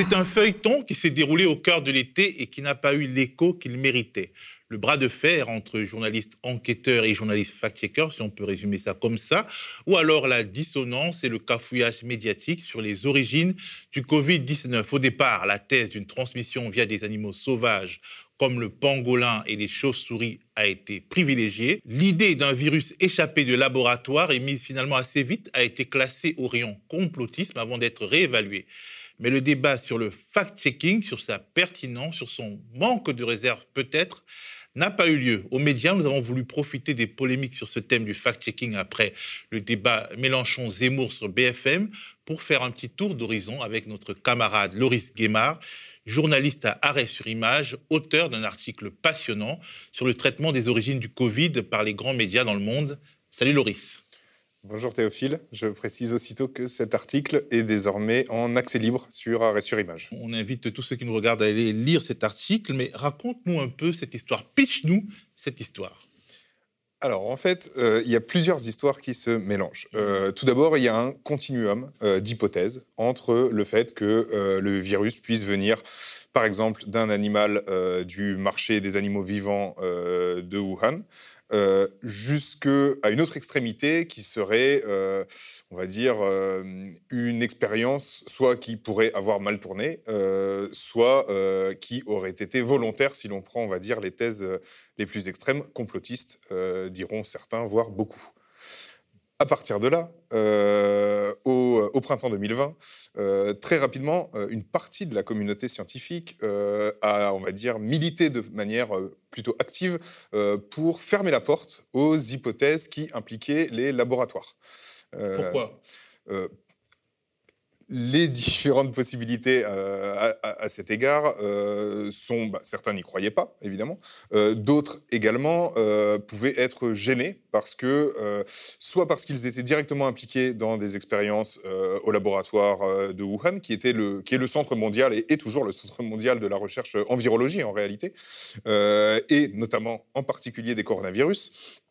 C'est un feuilleton qui s'est déroulé au cœur de l'été et qui n'a pas eu l'écho qu'il méritait. Le bras de fer entre journalistes enquêteurs et journalistes fact-checkers, si on peut résumer ça comme ça, ou alors la dissonance et le cafouillage médiatique sur les origines du Covid-19. Au départ, la thèse d'une transmission via des animaux sauvages comme le pangolin et les chauves-souris a été privilégiée. L'idée d'un virus échappé de laboratoire et mise finalement assez vite a été classée au rayon complotisme avant d'être réévaluée mais le débat sur le fact-checking, sur sa pertinence, sur son manque de réserve peut-être, n'a pas eu lieu. Aux médias, nous avons voulu profiter des polémiques sur ce thème du fact-checking après le débat Mélenchon-Zemmour sur BFM pour faire un petit tour d'horizon avec notre camarade Loris Guémard, journaliste à Arrêt sur Image, auteur d'un article passionnant sur le traitement des origines du Covid par les grands médias dans le monde. Salut Loris. Bonjour Théophile, je précise aussitôt que cet article est désormais en accès libre sur Arrêt sur Image. On invite tous ceux qui nous regardent à aller lire cet article, mais raconte-nous un peu cette histoire, pitch-nous cette histoire. Alors en fait, euh, il y a plusieurs histoires qui se mélangent. Euh, tout d'abord, il y a un continuum euh, d'hypothèses entre le fait que le virus puisse venir, par exemple, d'un animal du marché des animaux vivants de Wuhan, euh, jusqu'à une autre extrémité qui serait, euh, on va dire, euh, une expérience soit qui pourrait avoir mal tourné, soit qui aurait été volontaire si l'on prend, on va dire, les thèses les plus extrêmes, complotistes, diront certains, voire beaucoup. À partir de là, euh, au, printemps 2020, euh, très rapidement, euh, une partie de la communauté scientifique a, on va dire, milité de manière plutôt active pour fermer la porte aux hypothèses qui impliquaient les laboratoires. Pourquoi? Les différentes possibilités euh, à, cet égard euh, sont, bah, certains n'y croyaient pas, évidemment, euh, d'autres également pouvaient être gênés parce que, soit parce qu'ils étaient directement impliqués dans des expériences au laboratoire de Wuhan, qui, était le, qui est le centre mondial et est toujours le centre mondial de la recherche en virologie en réalité, et notamment en particulier des coronavirus,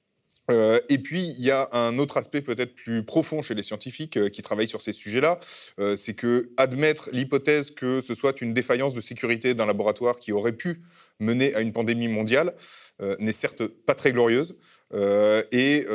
euh, et puis, il y a un autre aspect peut-être plus profond chez les scientifiques euh, qui travaillent sur ces sujets-là, euh, c'est que admettre l'hypothèse que ce soit une défaillance de sécurité d'un laboratoire qui aurait pu mener à une pandémie mondiale n'est certes pas très glorieuse et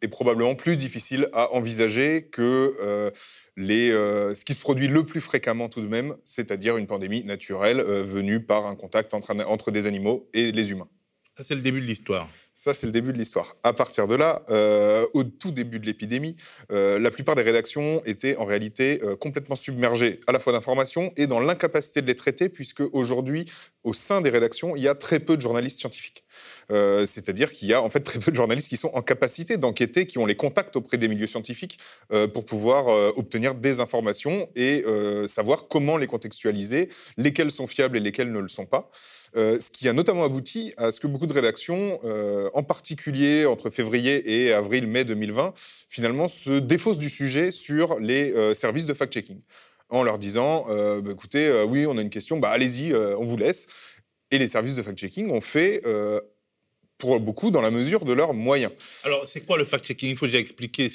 est probablement plus difficile à envisager que les, ce qui se produit le plus fréquemment tout de même, c'est-à-dire une pandémie naturelle venue par un contact entre, entre des animaux et les humains. Ça, c'est le début de l'histoire. Ça, c'est le début de l'histoire. À partir de là, euh, au tout début de l'épidémie, euh, la plupart des rédactions étaient en réalité euh, complètement submergées à la fois d'informations et dans l'incapacité de les traiter, puisque aujourd'hui, au sein des rédactions, il y a très peu de journalistes scientifiques. C'est-à-dire qu'il y a en fait très peu de journalistes qui sont en capacité d'enquêter, qui ont les contacts auprès des milieux scientifiques pour pouvoir obtenir des informations et savoir comment les contextualiser, lesquelles sont fiables et lesquelles ne le sont pas. ce qui a notamment abouti à ce que beaucoup de rédactions en particulier entre février et avril-mai 2020, finalement se défaussent du sujet sur les euh, services de fact-checking en leur disant euh, bah, écoutez, euh, oui, on a une question, bah, allez-y, on vous laisse. Et les services de fact-checking ont fait pour beaucoup dans la mesure de leurs moyens. Alors, c'est quoi le fact-checking? Il faut déjà expliquer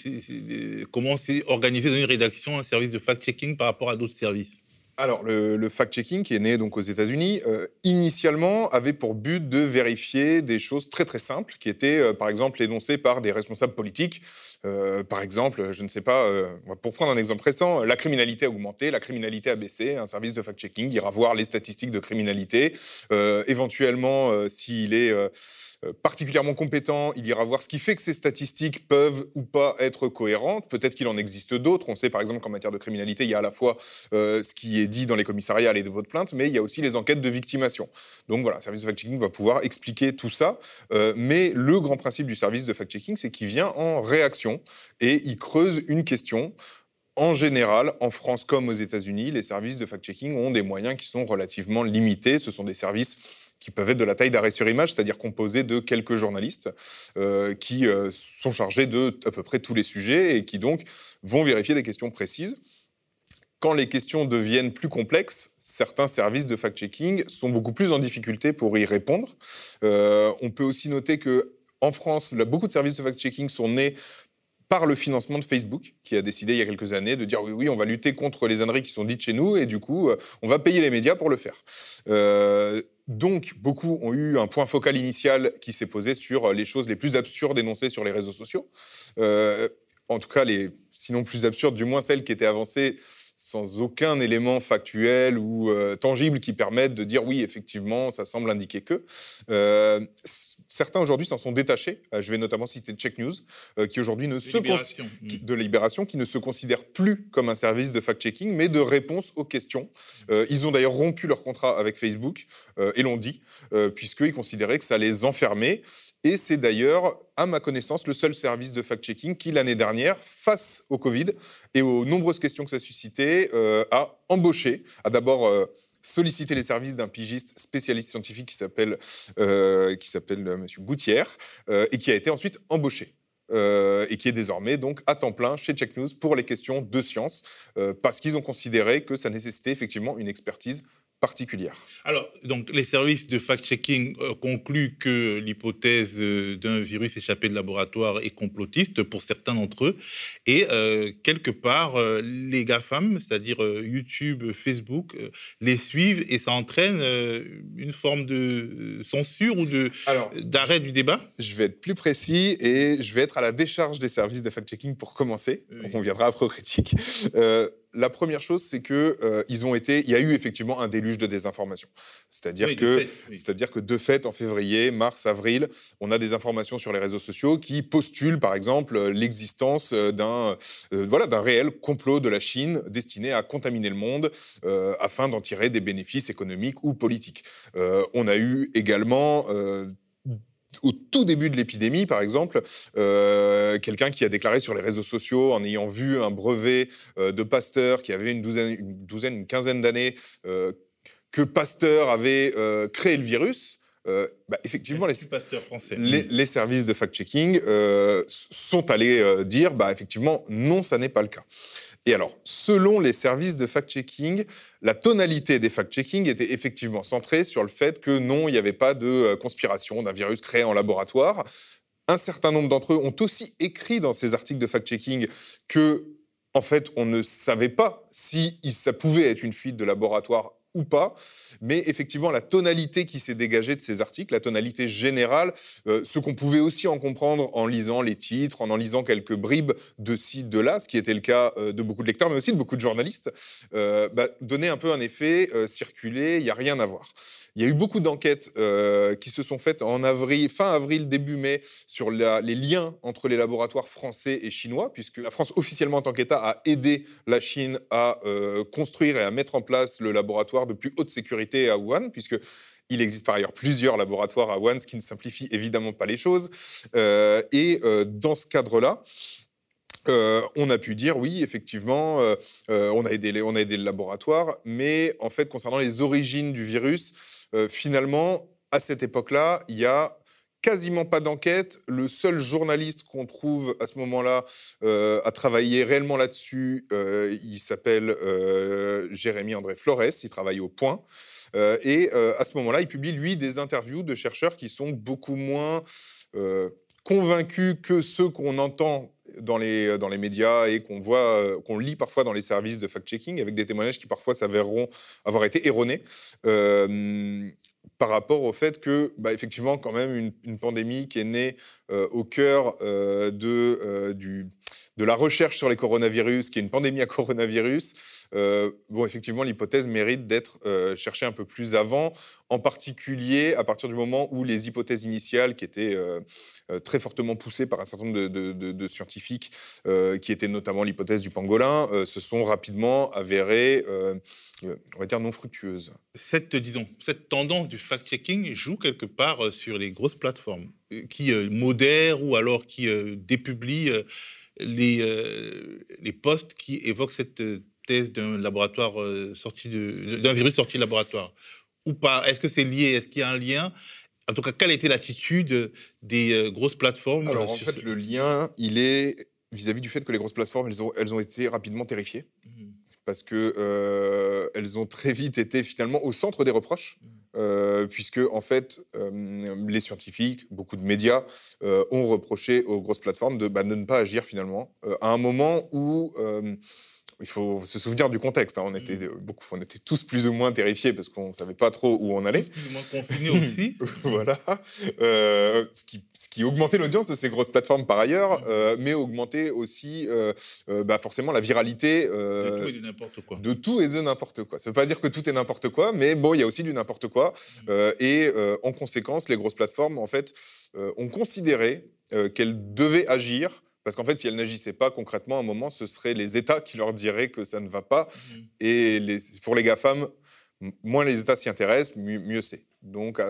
comment c'est organisé dans une rédaction un service de fact-checking par rapport à d'autres services? Alors, le, fact-checking, qui est né donc aux États-Unis, euh, initialement avait pour but de vérifier des choses très très simples, qui étaient euh, par exemple énoncées par des responsables politiques. Euh, par exemple, je ne sais pas, pour prendre un exemple récent, la criminalité a augmenté, la criminalité a baissé. Un service de fact-checking ira voir les statistiques de criminalité, éventuellement s'il est particulièrement compétent, il ira voir ce qui fait que ces statistiques peuvent ou pas être cohérentes. Peut-être qu'il en existe d'autres. On sait par exemple qu'en matière de criminalité, il y a à la fois ce qui est dit dans les commissariats et de votre plainte, mais il y a aussi les enquêtes de victimation. Donc voilà, le service de fact-checking va pouvoir expliquer tout ça. Euh, mais le grand principe du service de fact-checking, c'est qu'il vient en réaction et il creuse une question en général, en France comme aux États-Unis, les services de fact-checking ont des moyens qui sont relativement limités. Ce sont des services qui peuvent être de la taille d'arrêt sur image, c'est-à-dire composés de quelques journalistes euh, qui euh, sont chargés de à peu près tous les sujets et qui donc vont vérifier des questions précises. Quand les questions deviennent plus complexes, certains services de fact-checking sont beaucoup plus en difficulté pour y répondre. Euh, on peut aussi noter que en France, beaucoup de services de fact-checking sont nés par le financement de Facebook, qui a décidé il y a quelques années de dire oui, oui, on va lutter contre les âneries qui sont dites chez nous, et du coup, euh, on va payer les médias pour le faire. Euh, donc, beaucoup ont eu un point focal initial qui s'est posé sur les choses les plus absurdes énoncées sur les réseaux sociaux. En tout cas, les, sinon plus absurdes, du moins celles qui étaient avancées sans aucun élément factuel ou euh, tangible qui permette de dire oui, effectivement, ça semble indiquer que. Euh, certains aujourd'hui s'en sont détachés. Euh, je vais notamment citer Check News, qui aujourd'hui ne se libération. de Libération, qui ne se considère plus comme un service de fact-checking, mais de réponse aux questions. ils ont d'ailleurs rompu leur contrat avec Facebook et l'ont dit, puisqu'ils considéraient que ça les enfermait. Et c'est d'ailleurs, à ma connaissance, le seul service de fact-checking qui, l'année dernière, face au Covid et aux nombreuses questions que ça suscitait, euh, a embauché, a d'abord euh, sollicité les services d'un pigiste spécialiste scientifique qui s'appelle euh, s'appelle Monsieur Gouttière et qui a été ensuite embauché. et qui est désormais donc à temps plein chez Check News pour les questions de science, parce qu'ils ont considéré que ça nécessitait effectivement une expertise particulière. Alors, donc, les services de fact-checking euh, concluent que l'hypothèse euh, d'un virus échappé de laboratoire est complotiste pour certains d'entre eux. Et euh, quelque part, les GAFAM, c'est-à-dire YouTube, Facebook, les suivent et ça entraîne une forme de censure ou d'arrêt du débat Je vais être plus précis et je vais être à la décharge des services de fact-checking pour commencer. On viendra après aux critiques la première chose, c'est que euh, ils ont été, il y a eu effectivement un déluge de désinformation. C'est-à-dire que, c'est-à-dire que de fait, en février, mars, avril, on a des informations sur les réseaux sociaux qui postulent, par exemple, l'existence euh, d'un, euh, voilà, d'un réel complot de la Chine destiné à contaminer le monde afin d'en tirer des bénéfices économiques ou politiques. on a eu également au tout début de l'épidémie, par exemple, euh, quelqu'un qui a déclaré sur les réseaux sociaux, en ayant vu un brevet euh, de Pasteur qui avait une douzaine, une, douzaine, une quinzaine d'années, euh, que Pasteur avait créé le virus. Bah, effectivement, les, français? Les, services de fact-checking sont allés dire, bah, effectivement, non, ça n'est pas le cas. Et alors, selon les services de fact-checking, la tonalité des fact-checking était effectivement centrée sur le fait que non, il n'y avait pas de euh, conspiration d'un virus créé en laboratoire. Un certain nombre d'entre eux ont aussi écrit dans ces articles de fact-checking que, en fait, on ne savait pas si ça pouvait être une fuite de laboratoire ou pas. Mais effectivement, la tonalité qui s'est dégagée de ces articles, la tonalité générale, euh, ce qu'on pouvait aussi en comprendre en lisant les titres, en en lisant quelques bribes de ci, de là, ce qui était le cas euh, de beaucoup de lecteurs, mais aussi de beaucoup de journalistes, euh, bah, donnait un peu un effet circulé, il n'y a rien à voir. Il y a eu beaucoup d'enquêtes euh, qui se sont faites en avril, fin avril, début mai, sur les liens entre les laboratoires français et chinois, puisque la France, officiellement en tant qu'État, a aidé la Chine à euh, construire et à mettre en place le laboratoire de plus haute sécurité à Wuhan, puisque il existe par ailleurs plusieurs laboratoires à Wuhan, ce qui ne simplifie évidemment pas les choses. Euh, et dans ce cadre-là, on a pu dire oui, effectivement, on, a aidé on a aidé le laboratoire, mais en fait, concernant les origines du virus, euh, finalement, à cette époque-là, il y a quasiment pas d'enquête. Le seul journaliste qu'on trouve à ce moment-là euh, à travailler réellement là-dessus, euh, il s'appelle Jérémy André Flores, il travaille au Point. et à ce moment-là, il publie, lui, des interviews de chercheurs qui sont beaucoup moins convaincus que ceux qu'on entend dans les, dans les médias et qu'on voit, qu'on lit parfois dans les services de fact-checking, avec des témoignages qui parfois s'avéreront avoir été erronés. Euh, par rapport au fait que, bah, effectivement, quand même, une, pandémie qui est née euh, au cœur euh, de, du, de la recherche sur les coronavirus, qui est une pandémie à coronavirus, euh, bon, effectivement, l'hypothèse mérite d'être euh, cherchée un peu plus avant, en particulier à partir du moment où les hypothèses initiales, qui étaient euh, très fortement poussées par un certain nombre de, scientifiques, qui étaient notamment l'hypothèse du pangolin, se sont rapidement avérées, on va dire, non fructueuses. Cette, disons, cette tendance du fact-checking joue quelque part sur les grosses plateformes qui modèrent ou alors qui dépublient les, les postes qui évoquent cette thèse d'un laboratoire euh, sorti d'un virus sorti de laboratoire ou pas? Est-ce que c'est lié? Est-ce qu'il y a un lien? En tout cas, quelle était l'attitude des euh, grosses plateformes Alors en fait, le lien, il est vis-à-vis du fait que les grosses plateformes, elles ont, elles ont été rapidement terrifiées. Mmh. Parce que euh, elles ont très vite été finalement au centre des reproches. Mmh. Puisque en fait, les scientifiques, beaucoup de médias ont reproché aux grosses plateformes de, bah, ne pas agir finalement. À un moment où il faut se souvenir du contexte. Hein. On, était mmh. beaucoup, on était tous plus ou moins terrifiés parce qu'on ne savait pas trop où on allait. Plus ou moins confinés aussi. voilà. Euh, ce, qui, ce, qui, augmentait l'audience de ces grosses plateformes par ailleurs, mmh. euh, mais augmentait aussi euh, bah forcément la viralité. de tout et de n'importe quoi. De tout et de n'importe quoi. Ça ne veut pas dire que tout est n'importe quoi, mais bon, il y a aussi du n'importe quoi. Mmh. et en conséquence, les grosses plateformes, en fait, ont considéré qu'elles devaient agir parce qu'en fait, si elles n'agissaient pas concrètement, à un moment, ce seraient les États qui leur diraient que ça ne va pas. Mmh. Et les, pour les GAFAM, moins les États s'y intéressent, mieux, c'est. Donc,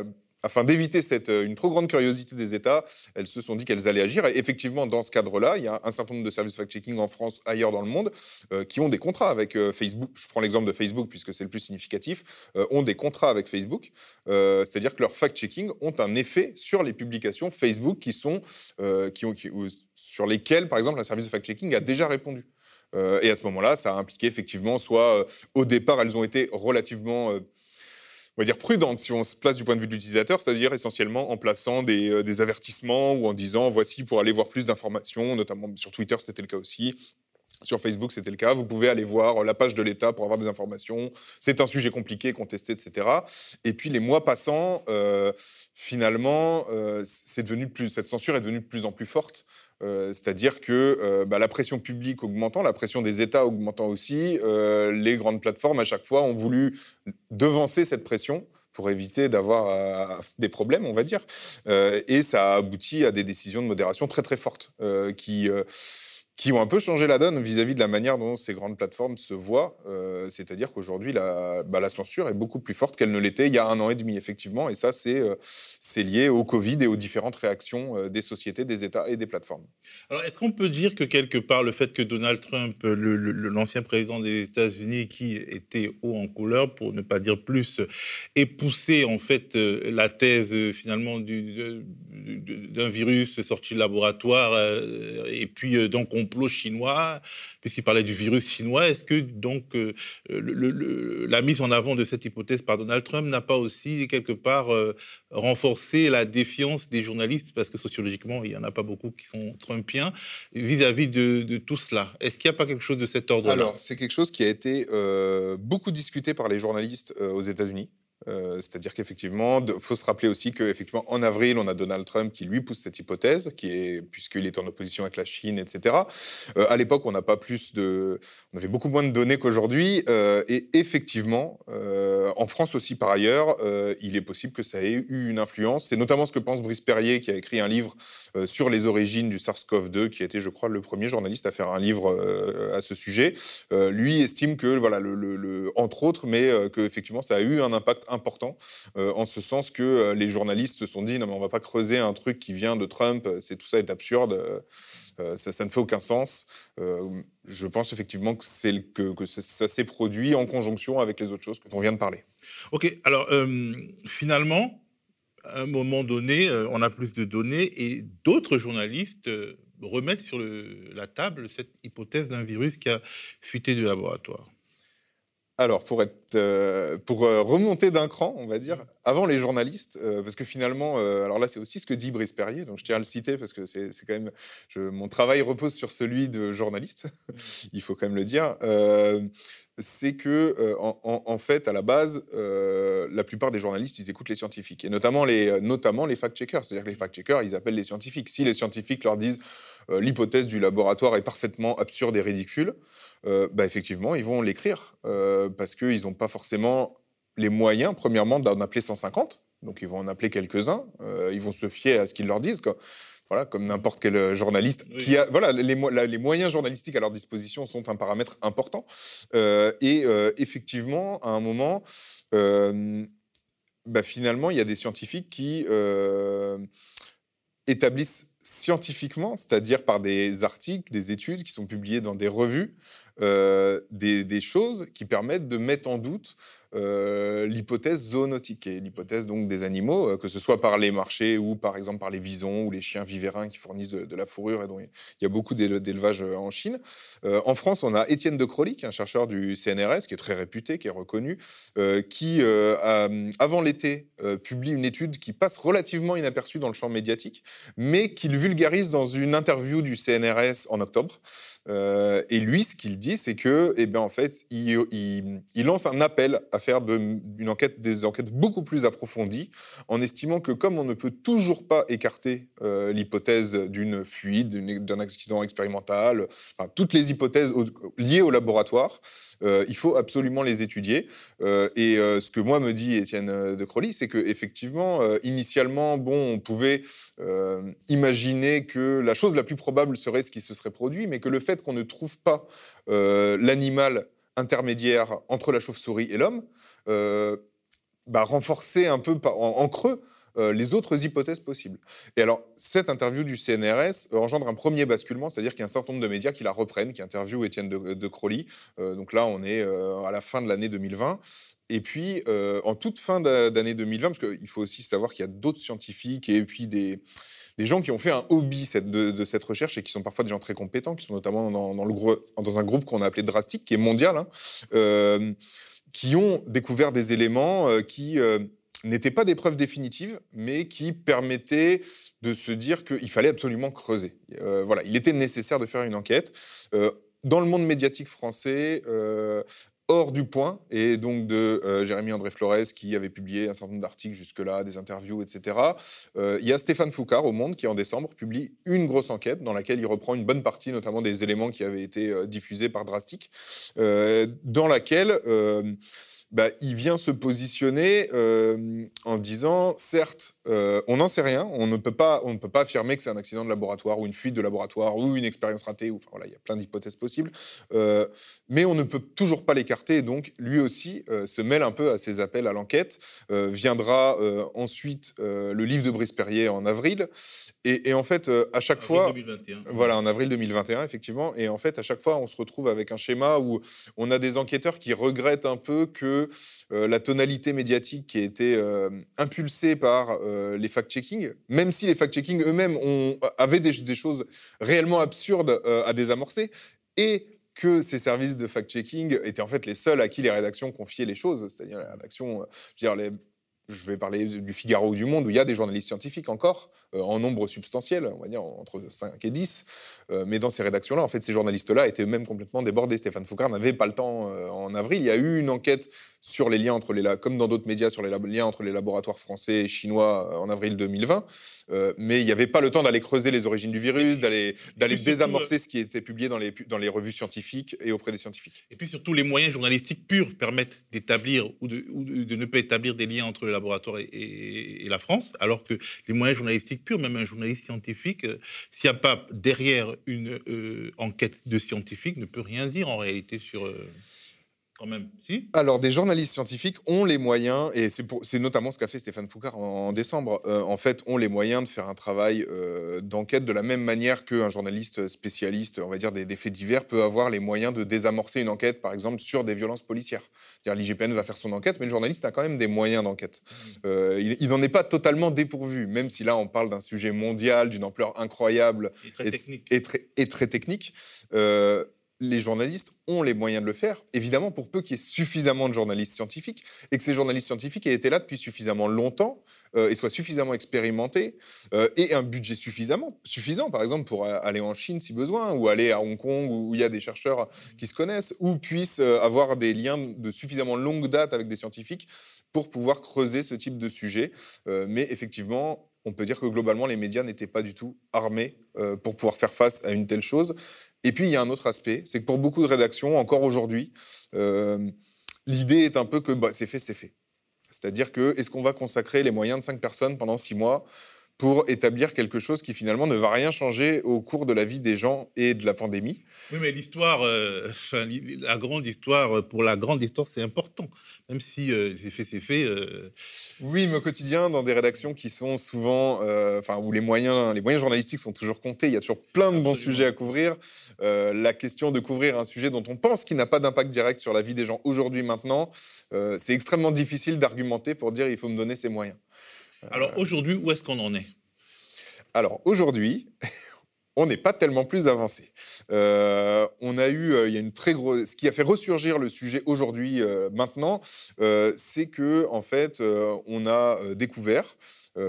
afin d'éviter cette, euh, une trop grande curiosité des États, elles se sont dit qu'elles allaient agir. Et effectivement, dans ce cadre-là, il y a un certain nombre de services fact-checking en France, ailleurs dans le monde, euh, qui ont des contrats avec euh, Facebook. Je prends l'exemple de Facebook puisque c'est le plus significatif. ont des contrats avec Facebook. C'est-à-dire que leurs fact-checking ont un effet sur les publications Facebook qui sont, qui ont, qui, sur lesquels, par exemple, un service de fact-checking a déjà répondu. Et à ce moment-là, ça a impliqué effectivement, soit au départ, elles ont été relativement on va dire prudentes si on se place du point de vue de l'utilisateur, c'est-à-dire essentiellement en plaçant des, des, avertissements ou en disant voici pour aller voir plus d'informations, notamment sur Twitter c'était le cas aussi, sur Facebook, c'était le cas. Vous pouvez aller voir la page de l'État pour avoir des informations. C'est un sujet compliqué, contesté, etc. Et puis les mois passant, euh, finalement, euh, c'est devenu plus, cette censure est devenue de plus en plus forte. Euh, c'est-à-dire que bah, la pression publique augmentant, la pression des États augmentant aussi, les grandes plateformes à chaque fois ont voulu devancer cette pression pour éviter d'avoir des problèmes, on va dire. et ça a abouti à des décisions de modération très très fortes qui qui ont un peu changé la donne vis-à-vis de la manière dont ces grandes plateformes se voient. Euh, c'est-à-dire qu'aujourd'hui, la, bah, la, censure est beaucoup plus forte qu'elle ne l'était il y a un an et demi, effectivement. Et ça, c'est euh, lié au Covid et aux différentes réactions euh, des sociétés, des États et des plateformes. Alors, est-ce qu'on peut dire que quelque part, le fait que Donald Trump, l'ancien président des États-Unis, qui était haut en couleur, pour ne pas dire plus, ait poussé en fait la thèse finalement d'un virus sorti de laboratoire et puis donc on complot chinois, puisqu'il parlait du virus chinois. Est-ce que donc euh, la mise en avant de cette hypothèse par Donald Trump n'a pas aussi quelque part euh, renforcé la défiance des journalistes, parce que sociologiquement, il n'y en a pas beaucoup qui sont trumpiens, vis-à-vis de, tout cela Est-ce qu'il n'y a pas quelque chose de cet ordre-là? Alors, c'est quelque chose qui a été euh, beaucoup discuté par les journalistes aux États-Unis. Euh, c'est-à-dire qu'effectivement, il faut se rappeler aussi qu'effectivement, en avril, on a Donald Trump qui lui pousse cette hypothèse, puisqu'il est en opposition avec la Chine, etc. Euh, à l'époque, on n'a pas plus de, on avait beaucoup moins de données qu'aujourd'hui, euh, et effectivement, en France aussi par ailleurs, il est possible que ça ait eu une influence. C'est notamment ce que pense Brice Perrier, qui a écrit un livre sur les origines du SARS-CoV-2, qui a été, je crois, le premier journaliste à faire un livre à ce sujet. lui estime que, voilà, entre autres, mais que effectivement, ça a eu un impact euh, en ce sens que euh, les journalistes se sont dit non mais on va pas creuser un truc qui vient de Trump, c'est tout ça est absurde, euh, ça, ne fait aucun sens. je pense effectivement que, c'est que, que ça, s'est produit en conjonction avec les autres choses que on vient de parler. Ok, alors finalement, à un moment donné, on a plus de données et d'autres journalistes remettent sur la table cette hypothèse d'un virus qui a fuité du laboratoire. Alors, pour, être, euh, pour euh, remonter d'un cran, on va dire, avant les journalistes, euh, parce que finalement, alors là, c'est aussi ce que dit Brice Perrier, donc je tiens à le citer parce que c'est quand même. mon travail repose sur celui de journaliste, il faut quand même le dire. C'est que, en, fait, à la base, la plupart des journalistes, ils écoutent les scientifiques, et notamment les, notamment les fact-checkers. C'est-à-dire que les fact-checkers, ils appellent les scientifiques. Si les scientifiques leur disent l'hypothèse du laboratoire est parfaitement absurde et ridicule, euh, bah, effectivement, ils vont l'écrire euh, parce qu'ils n'ont pas forcément les moyens, premièrement, d'en appeler 150. Donc, ils vont en appeler quelques-uns. Euh, ils vont se fier à ce qu'ils leur disent. Voilà, comme n'importe quel journaliste qui a, voilà, les, les, moyens journalistiques à leur disposition sont un paramètre important. et effectivement, à un moment, bah, finalement, il y a des scientifiques qui établissent scientifiquement, c'est-à-dire par des articles, des études qui sont publiées dans des revues, euh, des, choses qui permettent de mettre en doute euh, l'hypothèse zoonotique, et l'hypothèse donc des animaux, euh, que ce soit par les marchés ou par exemple par les visons ou les chiens vivérins qui fournissent de, la fourrure, et dont il y a beaucoup d'élevage en Chine. en France, on a Étienne de Crolly, qui est un chercheur du CNRS, qui est très réputé, qui est reconnu, qui, avant l'été, publie une étude qui passe relativement inaperçue dans le champ médiatique, mais qu'il vulgarise dans une interview du CNRS en octobre. et lui, ce qu'il dit, c'est que, eh bien, en fait, il lance un appel à faire de, une enquête, des enquêtes beaucoup plus approfondies, en estimant que comme on ne peut toujours pas écarter euh, l'hypothèse d'une fuite, d'un accident expérimental, toutes les hypothèses liées au laboratoire, euh, il faut absolument les étudier. Euh, et ce que moi me dit Étienne de Crolly, c'est que effectivement, initialement, bon, on pouvait imaginer que la chose la plus probable serait ce qui se serait produit, mais que le fait qu'on ne trouve pas l'animal intermédiaire entre la chauve-souris et l'homme, euh, bah, renforcer un peu en, creux euh, les autres hypothèses possibles. Et alors, cette interview du CNRS engendre un premier basculement, c'est-à-dire qu'il y a un certain nombre de médias qui la reprennent, qui interviewent Étienne de, de Crowley. Euh, donc là, on est à la fin de l'année 2020. Et puis, en toute fin d'année 2020, parce qu'il faut aussi savoir qu'il y a d'autres scientifiques et puis des, gens qui ont fait un hobby de, cette recherche et qui sont parfois des gens très compétents, qui sont notamment dans, un groupe qu'on a appelé Drastic, qui est mondial, hein, euh, qui ont découvert des éléments euh, qui euh, n'étaient pas des preuves définitives, mais qui permettaient de se dire qu'il fallait absolument creuser. voilà, il était nécessaire de faire une enquête. dans le monde médiatique français, hors du point, et donc de euh, Jérémy André Flores, qui avait publié un certain nombre d'articles jusque-là, des interviews, etc. Euh, il y a Stéphane Foucard au Monde, qui en décembre publie une grosse enquête dans laquelle il reprend une bonne partie, notamment des éléments qui avaient été euh, diffusés par Drastic, dans laquelle bah, il vient se positionner en disant, certes, euh, on n'en sait rien, on ne, peut pas, on ne peut pas affirmer que c'est un accident de laboratoire ou une fuite de laboratoire ou une expérience ratée, ou, enfin, voilà, il y a plein d'hypothèses possibles, euh, mais on ne peut toujours pas l'écarter, donc lui aussi se mêle un peu à ces appels à l'enquête. viendra ensuite le livre de Brice Perrier en avril, et, en fait, à chaque fois... 2021. Voilà, en avril 2021, effectivement, et en fait, à chaque fois, on se retrouve avec un schéma où on a des enquêteurs qui regrettent un peu que euh, la tonalité médiatique qui a été euh, impulsée par euh, les fact-checking, même si les fact-checking eux-mêmes avaient des, choses réellement absurdes à désamorcer, et que ces services de fact-checking étaient en fait les seuls à qui les rédactions confiaient les choses, c'est-à-dire les rédactions, je veux dire, les, je vais parler du Figaro ou du Monde, où il y a des journalistes scientifiques encore, euh, en nombre substantiel, on va dire entre 5 et 10. Euh, mais dans ces rédactions-là, en fait, ces journalistes-là étaient eux-mêmes complètement débordés. Stéphane Foucault n'avait pas le temps euh, en avril. Il y a eu une enquête sur les liens entre les, comme dans d'autres médias, sur les liens entre les laboratoires français et chinois en avril 2020. mais il n'y avait pas le temps d'aller creuser les origines du virus, d'aller désamorcer ce qui était publié dans les, dans les revues scientifiques et auprès des scientifiques. Et puis surtout, les moyens journalistiques purs permettent d'établir ou de, ou de ne pas établir des liens entre les laboratoire et, la France, alors que les moyens journalistiques purs, même un journaliste scientifique, euh, s'il n'y a pas derrière une euh, enquête de scientifique, ne peut rien dire en réalité sur... Quand même, si? Alors, des journalistes scientifiques ont les moyens, et c'est notamment ce qu'a fait Stéphane Foucard en, décembre, euh, en fait, ont les moyens de faire un travail euh, d'enquête de la même manière qu'un journaliste spécialiste, on va dire, des, faits divers, peut avoir les moyens de désamorcer une enquête, par exemple, sur des violences policières. L'IGPN va faire son enquête, mais le journaliste a quand même des moyens d'enquête. Mmh. Euh, il n'en est pas totalement dépourvu, même si là, on parle d'un sujet mondial, d'une ampleur incroyable et très technique. Et très, et très technique les journalistes ont les moyens de le faire, évidemment pour peu qu'il y ait suffisamment de journalistes scientifiques et que ces journalistes scientifiques aient été là depuis suffisamment longtemps euh, et soient suffisamment expérimentés euh, et un budget suffisamment suffisant, par exemple pour aller en Chine si besoin ou aller à Hong Kong où il y a des chercheurs qui se connaissent ou puissent euh, avoir des liens de suffisamment longue date avec des scientifiques pour pouvoir creuser ce type de sujet. mais effectivement, on peut dire que globalement, les médias n'étaient pas du tout armés pour pouvoir faire face à une telle chose. Et puis, il y a un autre aspect, c'est que pour beaucoup de rédactions, encore aujourd'hui, euh, l'idée est un peu que bah, c'est fait, c'est fait. C'est-à-dire que est-ce qu'on va consacrer les moyens de cinq personnes pendant six mois pour établir quelque chose qui finalement ne va rien changer au cours de la vie des gens et de la pandémie. Oui, mais l'histoire, euh, la grande histoire, pour la grande histoire, c'est important. Même si euh, c'est fait, c'est fait. Euh. Oui, mais au quotidien, dans des rédactions qui sont souvent, enfin, où les moyens, les moyens journalistiques sont toujours comptés, il y a toujours plein de bons sujets à couvrir. la question de couvrir un sujet dont on pense qu'il n'a pas d'impact direct sur la vie des gens aujourd'hui, maintenant, c'est extrêmement difficile d'argumenter pour dire il faut me donner ces moyens. Alors aujourd'hui, où est-ce qu'on en est? Alors aujourd'hui, on n'est pas tellement plus avancé. Euh, on a eu, euh, il y a une très grosse, ce qui a fait ressurgir le sujet aujourd'hui, euh, maintenant, c'est que en fait, on a découvert,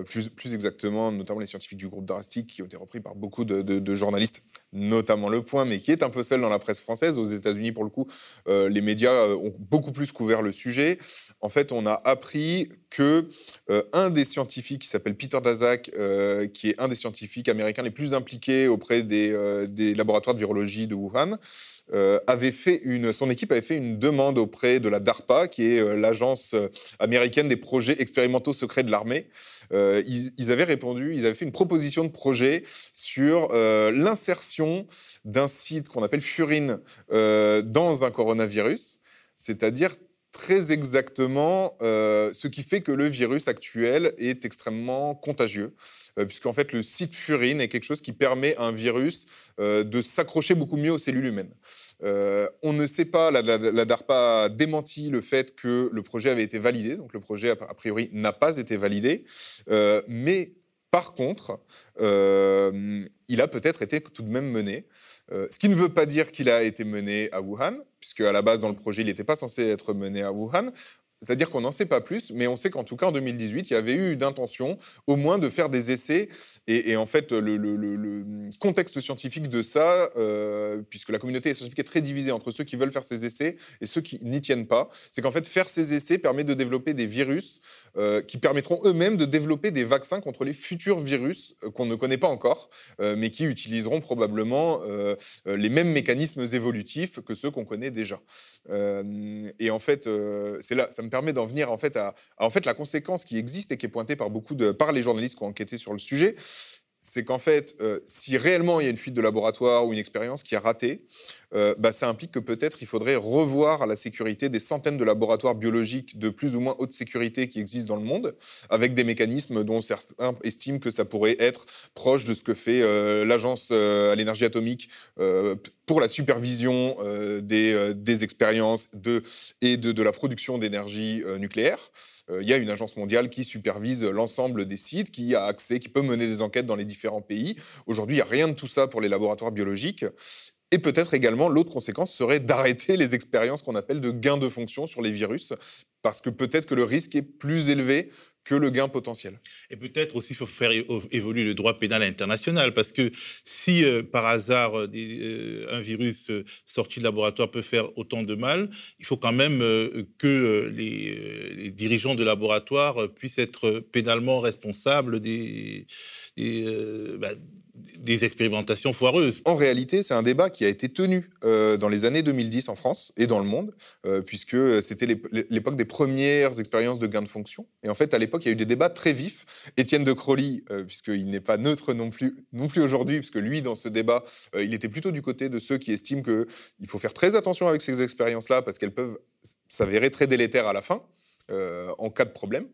plus, plus, exactement, notamment les scientifiques du groupe Drastic, qui ont été repris par beaucoup de journalistes notamment Le Point, mais qui est un peu seul dans la presse française. Aux États-Unis, pour le coup, euh, les médias euh, ont beaucoup plus couvert le sujet. En fait, on a appris que euh, un des scientifiques, qui s'appelle Peter Daszak, qui est un des scientifiques américains les plus impliqués auprès des, des laboratoires de virologie de Wuhan, avait fait une, son équipe avait fait une demande auprès de la DARPA, qui est l'agence américaine des projets expérimentaux secrets de l'armée. Ils, ils, avaient répondu, ils avaient fait une proposition de projet sur l'insertion d'un site qu'on appelle Furine euh, dans un coronavirus, c'est-à-dire très exactement euh, ce qui fait que le virus actuel est extrêmement contagieux, euh, puisqu'en fait le site Furine est quelque chose qui permet à un virus de s'accrocher beaucoup mieux aux cellules humaines. On ne sait pas, la, DARPA a démenti le fait que le projet avait été validé, donc le projet a priori n'a pas été validé, mais par contre, euh, il a peut-être été tout de même mené. Euh, ce qui ne veut pas dire qu'il a été mené à Wuhan, puisque à la base, dans le projet, il n'était pas censé être mené à Wuhan. C'est-à-dire qu'on n'en sait pas plus, mais on sait qu'en tout cas en 2018, il y avait eu une intention au moins de faire des essais. Et, en fait, le, contexte scientifique de ça, euh, puisque la communauté scientifique est très divisée entre ceux qui veulent faire ces essais et ceux qui n'y tiennent pas, c'est qu'en fait, faire ces essais permet de développer des virus euh, qui permettront eux-mêmes de développer des vaccins contre les futurs virus euh, qu'on ne connaît pas encore, mais qui utiliseront probablement les mêmes mécanismes évolutifs que ceux qu'on connaît déjà. et en fait, c'est là, ça me permet d'en venir en fait à, en fait la conséquence qui existe et qui est pointée par beaucoup de par les journalistes qui ont enquêté sur le sujet, c'est qu'en fait, euh, si réellement il y a une fuite de laboratoire ou une expérience qui a raté, euh, bah, ça implique que peut-être il faudrait revoir la sécurité des centaines de laboratoires biologiques de plus ou moins haute sécurité qui existent dans le monde, avec des mécanismes dont certains estiment que ça pourrait être proche de ce que fait euh, l'Agence à l'énergie atomique pour la supervision des, des, expériences et de, de la production d'énergie nucléaire. Euh, il y a une agence mondiale qui supervise l'ensemble des sites, qui a accès, qui peut mener des enquêtes dans les différents pays. Aujourd'hui, il n'y a rien de tout ça pour les laboratoires biologiques. Et peut-être également, l'autre conséquence serait d'arrêter les expériences qu'on appelle de gain de fonction sur les virus, parce que peut-être que le risque est plus élevé que le gain potentiel. Et peut-être aussi faut faire évoluer le droit pénal international, parce que si euh, par hasard euh, euh, un virus sorti de laboratoire peut faire autant de mal, il faut quand même que les, dirigeants de laboratoire puissent être pénalement responsables des, bah, des expérimentations foireuses. En réalité, c'est un débat qui a été tenu euh, dans les années 2010 en France et dans le monde, euh, puisque c'était l'époque des premières expériences de gain de fonction. Et en fait, à l'époque, il y a eu des débats très vifs. Étienne de Crowley, euh, puisqu'il n'est pas neutre non plus, non plus aujourd'hui, puisque lui, dans ce débat, il était plutôt du côté de ceux qui estiment qu'il faut faire très attention avec ces expériences-là, parce qu'elles peuvent s'avérer très délétères à la fin. en cas de problème.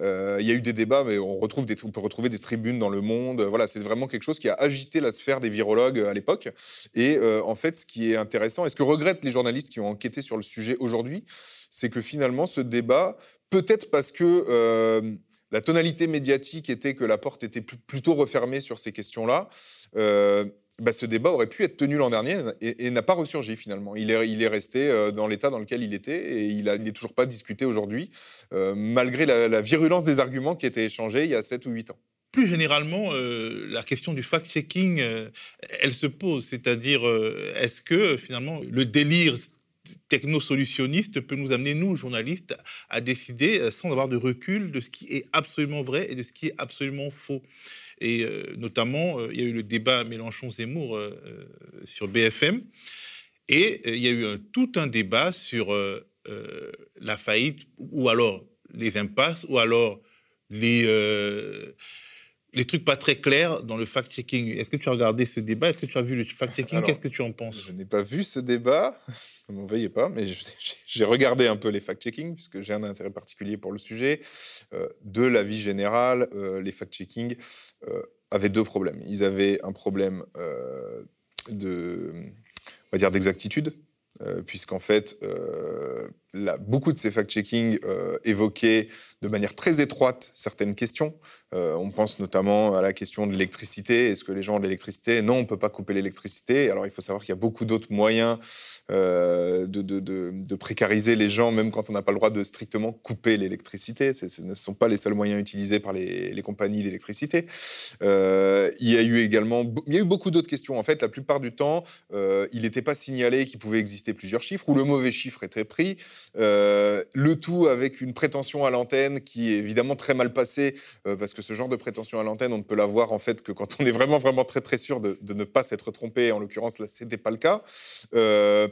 Euh, il y a eu des débats, mais on, retrouve des, on peut retrouver des tribunes dans le monde. Voilà, c'est vraiment quelque chose qui a agité la sphère des virologues euh, à l'époque. Et euh, en fait, ce qui est intéressant, et ce que regrettent les journalistes qui ont enquêté sur le sujet aujourd'hui, c'est que finalement, ce débat, peut-être parce que la tonalité médiatique était que la porte était plutôt refermée sur ces questions-là, bah, ce débat aurait pu être tenu l'an dernier et, n'a pas ressurgi finalement. Il est, il est resté euh, dans l'état dans lequel il était et il n'est toujours pas discuté aujourd'hui, euh, malgré la, virulence des arguments qui étaient échangés il y a 7 ou 8 ans. Plus généralement, euh, la question du fact-checking, elle se pose, c'est-à-dire est-ce que finalement le délire technosolutionniste peut nous amener, nous, journalistes, à décider sans avoir de recul de ce qui est absolument vrai et de ce qui est absolument faux? Et euh, notamment, euh, il y a eu le débat Mélenchon-Zemmour euh, sur BFM. Et il y a eu tout un débat sur la faillite, ou alors les impasses, ou alors les, les trucs pas très clairs dans le fact-checking. Est-ce que tu as regardé ce débat? Est-ce que tu as vu le fact-checking? Qu'est-ce que tu en penses? Je n'ai pas vu ce débat, ne m'en veuillez pas, mais j'ai regardé un peu les fact-checking, puisque j'ai un intérêt particulier pour le sujet. Euh, de la vie générale, euh, les fact-checking euh, avaient deux problèmes. Ils avaient un problème de, on va dire, d'exactitude, puisqu'en fait, beaucoup de ces fact-checking euh, évoquaient de manière très étroite certaines questions. Euh, on pense notamment à la question de l'électricité. Est-ce que les gens ont de l'électricité? Non, on ne peut pas couper l'électricité. Alors il faut savoir qu'il y a beaucoup d'autres moyens euh, de, précariser les gens, même quand on n'a pas le droit de strictement couper l'électricité. Ce ne sont pas les seuls moyens utilisés par les, compagnies d'électricité. il y a eu également il y a eu beaucoup d'autres questions. En fait, la plupart du temps, il n'était pas signalé qu'il pouvait exister plusieurs chiffres ou le mauvais chiffre était pris. Euh, le tout avec une prétention à l'antenne qui est évidemment très mal passée, euh, parce que ce genre de prétention à l'antenne, on ne peut l'avoir en fait que quand on est vraiment, vraiment très, très sûr de, ne pas s'être trompé. En l'occurrence, là, ce n'était pas le cas. Euh,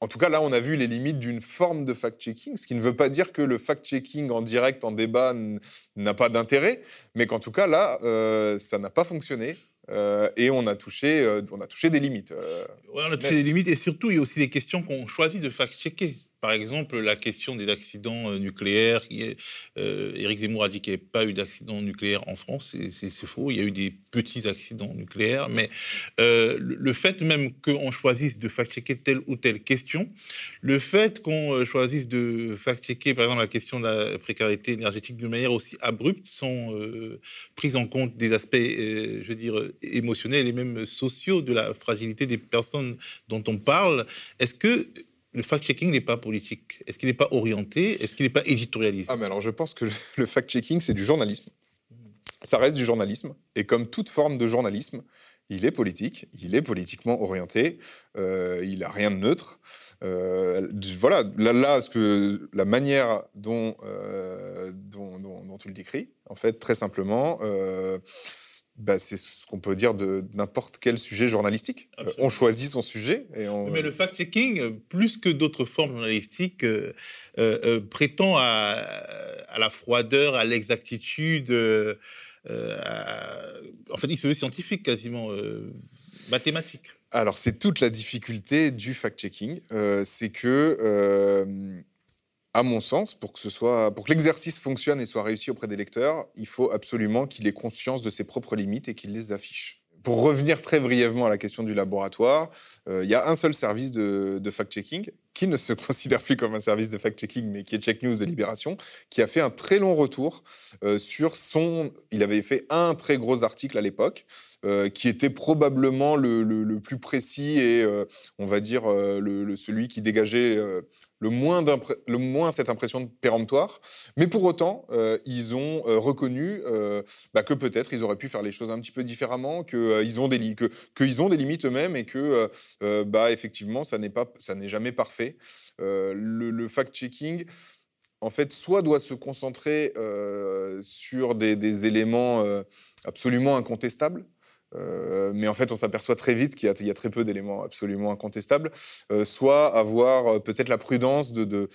en tout cas, là, on a vu les limites d'une forme de fact-checking, ce qui ne veut pas dire que le fact-checking en direct, en débat, n'a pas d'intérêt, mais qu'en tout cas, là, ça n'a pas fonctionné. et on a touché, on a touché des limites. On a touché des limites, et surtout, il y a aussi des questions qu'on choisit de fact-checker. Par exemple, la question des accidents euh, nucléaires. Euh, Éric Zemmour a dit qu'il n'y avait pas eu d'accident nucléaire en France. C'est faux. Il y a eu des petits accidents nucléaires. Mais euh, le fait même qu'on choisisse de fact-checker telle ou telle question, le fait qu'on choisisse de fact-checker, par exemple, la question de la précarité énergétique de manière aussi abrupte, sont prises en compte des aspects, je veux dire, émotionnels et même sociaux de la fragilité des personnes dont on parle. Est-ce que le fact-checking n'est pas politique Est-ce qu'il n'est pas orienté? Est-ce qu'il n'est pas éditorialiste? Ah, mais alors je pense que le fact-checking, c'est du journalisme. Ça reste du journalisme. Et comme toute forme de journalisme, il est politique, il est politiquement orienté, euh, il n'a rien de neutre. Euh, voilà, là, là ce que, la manière dont, euh, dont, dont, dont, tu le décris, en fait, très simplement, bah, c'est ce qu'on peut dire de n'importe quel sujet journalistique. Euh, on choisit son sujet. Et on... Mais le fact-checking, plus que d'autres formes journalistiques, euh, euh, prétend à, à, la froideur, à l'exactitude. En fait, il se veut scientifique quasiment, mathématique. Alors, c'est toute la difficulté du fact-checking. c'est que à mon sens, pour que, l'exercice fonctionne et soit réussi auprès des lecteurs, il faut absolument qu'il ait conscience de ses propres limites et qu'il les affiche. Pour revenir très brièvement à la question du laboratoire, euh, il y a un seul service de, fact-checking qui ne se considère plus comme un service de fact-checking, mais qui est Check News de Libération, qui a fait un très long retour euh, sur son... Il avait fait un très gros article à l'époque, euh, qui était probablement le, plus précis et, on va dire, le, celui qui dégageait le moins, cette impression de péremptoire. Mais pour autant, euh, ils ont euh, reconnu euh, bah, que peut-être ils auraient pu faire les choses un petit peu différemment, qu'ils ont, des limites eux-mêmes et que, bah, effectivement, ça n'est jamais parfait. le, fact-checking, en fait, soit doit se concentrer sur des éléments absolument incontestables, euh, mais en fait, on s'aperçoit très vite qu'il y, a très peu d'éléments absolument incontestables. Euh, soit avoir euh, peut-être la prudence de,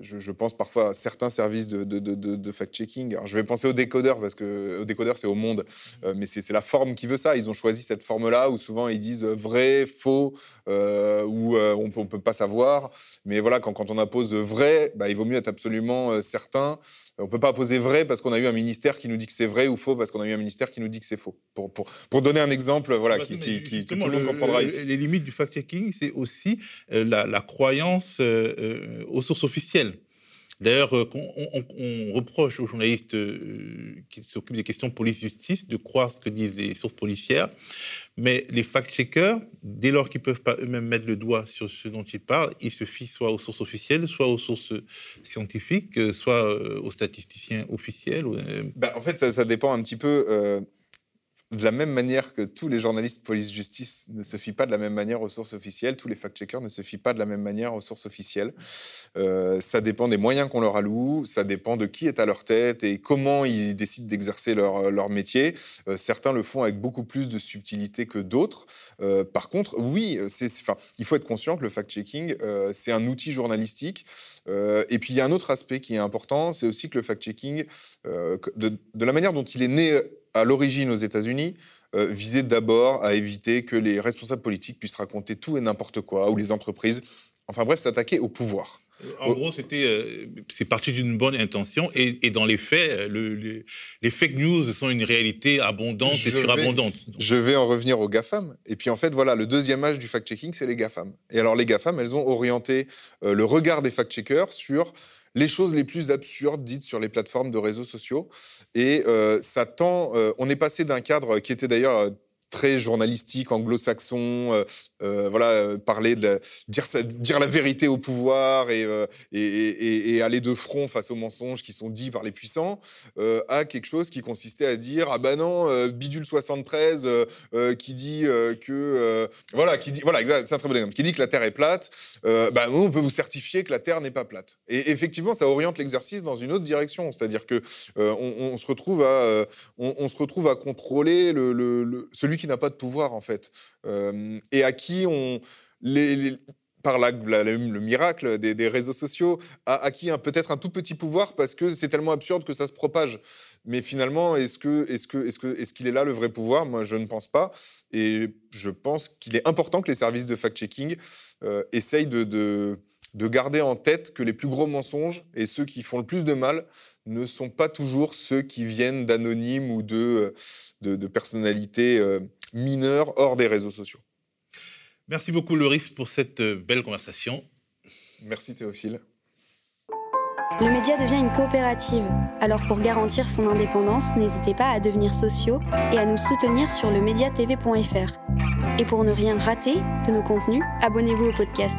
je, pense parfois à certains services de, fact-checking. je vais penser au décodeur, parce que au décodeur, c'est au monde, euh, mais c'est la forme qui veut ça. Ils ont choisi cette forme-là, où souvent ils disent vrai, faux, euh, ou euh, on ne peut pas savoir. Mais voilà, quand, quand on appose vrai, bah, il vaut mieux être absolument certain. On ne peut pas poser vrai parce qu'on a eu un ministère qui nous dit que c'est vrai, ou faux parce qu'on a eu un ministère qui nous dit que c'est faux. Pour, pour, pour, donner un exemple voilà, qui, qui, qui, que tout le monde comprendra ici. Les limites du fact-checking, c'est aussi la, la, croyance aux sources officielles. D'ailleurs, euh, on, reproche aux journalistes euh, qui s'occupent des questions police-justice de croire ce que disent les sources policières, mais les fact-checkers, dès lors qu'ils ne peuvent pas eux-mêmes mettre le doigt sur ce dont ils parlent, ils se fient soit aux sources officielles, soit aux sources scientifiques, euh, soit aux statisticiens officiels. Bah, en fait, ça, dépend un petit peu de la même manière que tous les journalistes police-justice ne se fient pas de la même manière aux sources officielles, tous les fact-checkers ne se fient pas de la même manière aux sources officielles. Euh, ça dépend des moyens qu'on leur alloue, ça dépend de qui est à leur tête et comment ils décident d'exercer leur, leur métier. Euh, certains le font avec beaucoup plus de subtilité que d'autres. Euh, par contre, oui, c'est, enfin, il faut être conscient que le fact-checking, c'est un outil journalistique. et puis il y a un autre aspect qui est important, c'est aussi que le fact-checking, de, de la manière dont il est né à l'origine aux États-Unis, euh, visait d'abord à éviter que les responsables politiques puissent raconter tout et n'importe quoi, ou les entreprises. Enfin bref, s'attaquer au pouvoir. En gros, c'était, euh, c'est parti d'une bonne intention et, dans les faits, le, les fake news sont une réalité abondante et surabondante. je vais en revenir aux GAFAM. Et puis en fait, voilà, le deuxième âge du fact-checking, c'est les GAFAM. Et alors les GAFAM, elles ont orienté euh, le regard des fact-checkers sur les choses les plus absurdes dites sur les plateformes de réseaux sociaux. Et euh, ça tend. Euh, on est passé d'un cadre qui était d'ailleurs euh, journalistique, anglo-saxon, euh, euh, voilà, euh, parler de dire, dire la vérité au pouvoir et, aller de front face aux mensonges qui sont dits par les puissants, à quelque chose qui consistait à dire ah ben non, bidule 73 qui dit que voilà, qui dit voilà, c'est un très bon exemple, qui dit que la Terre est plate, bah, on peut vous certifier que la Terre n'est pas plate. Et effectivement, ça oriente l'exercice dans une autre direction, c'est-à-dire que on, se retrouve à on, se retrouve à contrôler le, le celui qui n'a pas de pouvoir, en fait, euh, et à qui on. Les, par la, le miracle des, réseaux sociaux, a acquis peut-être un tout petit pouvoir parce que c'est tellement absurde que ça se propage. Mais finalement, est-ce que, est-ce que, est-ce qu'il est là le vrai pouvoir? Moi, je ne pense pas. Et je pense qu'il est important que les services de fact-checking euh, essayent de, de, de garder en tête que les plus gros mensonges et ceux qui font le plus de mal ne sont pas toujours ceux qui viennent d'anonymes ou de, de, personnalités euh, mineures hors des réseaux sociaux. Merci beaucoup, Loris, pour cette euh, belle conversation. Merci, Théophile. Le média devient une coopérative. Alors pour garantir son indépendance, n'hésitez pas à devenir sociaux et à nous soutenir sur le mediatv.fr. Et pour ne rien rater de nos contenus, abonnez-vous au podcast.